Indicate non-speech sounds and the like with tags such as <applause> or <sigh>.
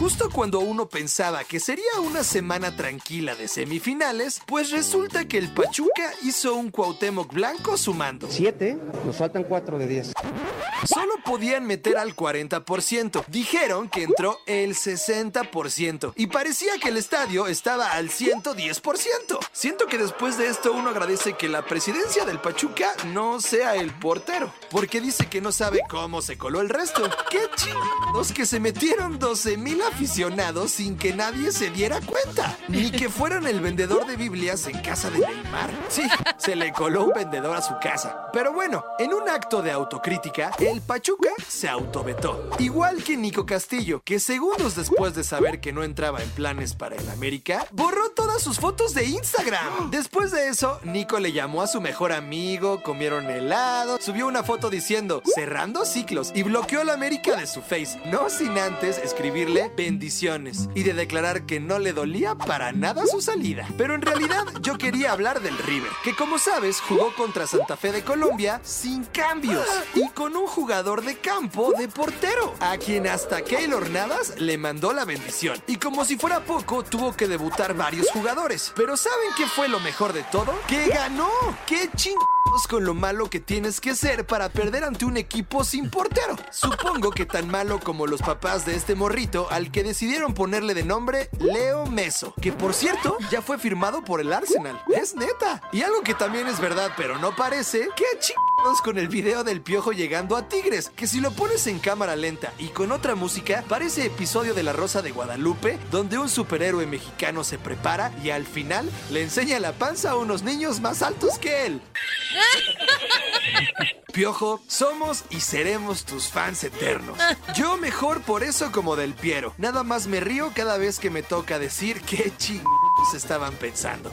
Justo cuando uno pensaba que sería una semana tranquila de semifinales, pues resulta que el Pachuca hizo un Cuauhtémoc blanco sumando. Siete, nos faltan cuatro de diez. Solo podían meter al 40%. Dijeron que entró el 60% y parecía que el estadio estaba al 110%. Siento que después de esto uno agradece que la presidencia del Pachuca no sea el portero, porque dice que no sabe cómo se coló el resto. ¡Qué chingados que se metieron 12 mil aficionados sin que nadie se diera cuenta! Ni que fueran el vendedor de Biblias en casa de Neymar. Sí, se le coló un vendedor a su casa. Pero bueno, en un acto de autocrítica, el Pachuca se autovetó. Igual que Nico Castillo, que segundos después de saber que no entraba en planes para el América, borró todas sus fotos de Instagram. Después de eso, Nico le llamó a su mejor amigo, comieron helado, subió una foto diciendo cerrando ciclos y bloqueó al América de su face, no sin antes escribirle bendiciones y de declarar que no le dolía para nada su salida. Pero en realidad yo quería hablar del River, que como sabes jugó contra Santa Fe de Colombia sin cambios y con un jugador de campo de portero, a quien hasta Keylor Navas le mandó la bendición. Y como si fuera poco, tuvo que debutar varios jugadores. Pero ¿saben qué fue lo mejor de todo? ¡Que ganó! ¡Qué chingados con lo malo que tienes que ser para perder ante un equipo sin portero! Supongo que tan malo como los papás de este morrito al que decidieron ponerle de nombre Leo Meso, que por cierto ya fue firmado por el Arsenal. Es neta. Y algo que también es verdad, pero no parece, ¡qué chingados con el video del piojo llegando a Tigres! Que si lo pones en cámara lenta y con otra música, parece episodio de La Rosa de Guadalupe, donde un superhéroe mexicano se prepara y al final le enseña la panza a unos niños más altos que él. <laughs> Piojo, somos y seremos tus fans eternos. Yo mejor por eso como del Piero. Nada más me río cada vez que me toca decir qué chingados estaban pensando.